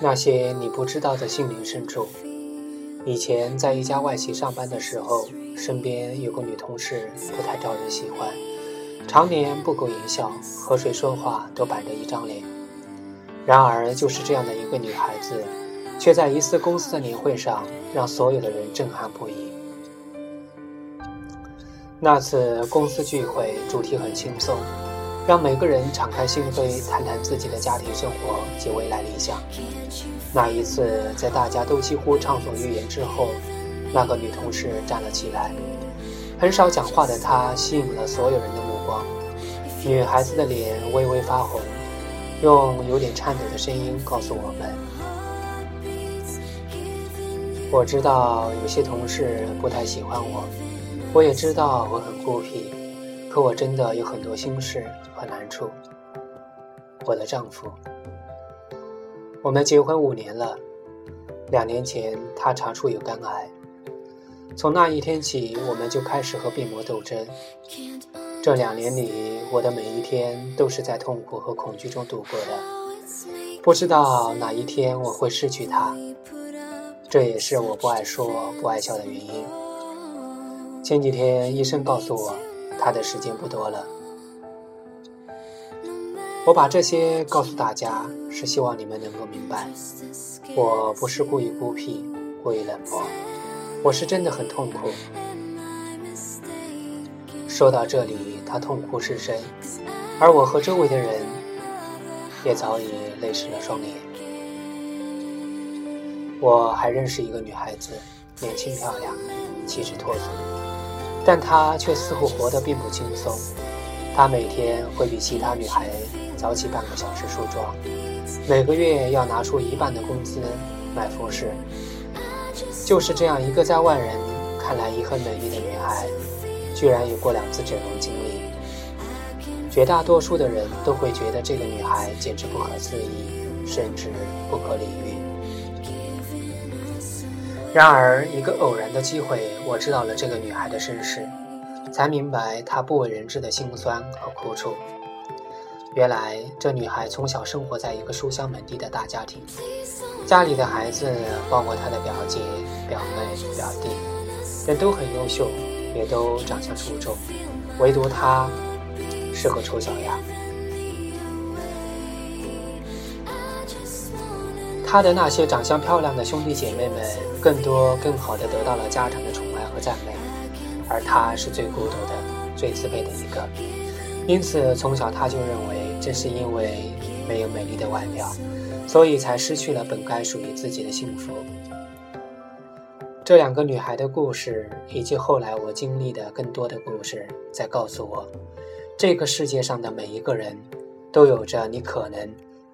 那些你不知道的心灵深处。以前在一家外企上班的时候，身边有个女同事不太招人喜欢，常年不苟言笑，和谁说话都板着一张脸。然而，就是这样的一个女孩子，却在一次公司的年会上让所有的人震撼不已。那次公司聚会主题很轻松。让每个人敞开心扉，谈谈自己的家庭生活及未来理想。那一次，在大家都几乎畅所欲言之后，那个女同事站了起来。很少讲话的她吸引了所有人的目光。女孩子的脸微微发红，用有点颤抖的声音告诉我们：“我知道有些同事不太喜欢我，我也知道我很孤僻。”可我真的有很多心事和难处。我的丈夫，我们结婚五年了，两年前他查出有肝癌，从那一天起，我们就开始和病魔斗争。这两年里，我的每一天都是在痛苦和恐惧中度过的，不知道哪一天我会失去他，这也是我不爱说、不爱笑的原因。前几天，医生告诉我。他的时间不多了，我把这些告诉大家，是希望你们能够明白，我不是故意孤僻、故意冷漠，我是真的很痛苦。说到这里，他痛哭失声，而我和周围的人也早已泪湿了双眼。我还认识一个女孩子，年轻漂亮，气质脱俗。但她却似乎活得并不轻松。她每天会比其他女孩早起半个小时梳妆，每个月要拿出一半的工资买服饰。就是这样一个在外人看来也很美丽的女孩，居然有过两次整容经历。绝大多数的人都会觉得这个女孩简直不可思议，甚至不可理喻。然而，一个偶然的机会，我知道了这个女孩的身世，才明白她不为人知的辛酸和苦楚。原来，这女孩从小生活在一个书香门第的大家庭，家里的孩子，包括她的表姐、表妹、表弟，人都很优秀，也都长相出众，唯独她是个丑小鸭。她的那些长相漂亮的兄弟姐妹们，更多更好的得到了家长的宠爱和赞美，而她是最孤独的、最自卑的一个。因此，从小她就认为，正是因为没有美丽的外表，所以才失去了本该属于自己的幸福。这两个女孩的故事，以及后来我经历的更多的故事，在告诉我，这个世界上的每一个人，都有着你可能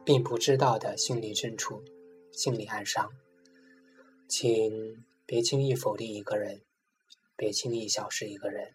并不知道的心理深处。心里暗伤，请别轻易否定一个人，别轻易小视一个人。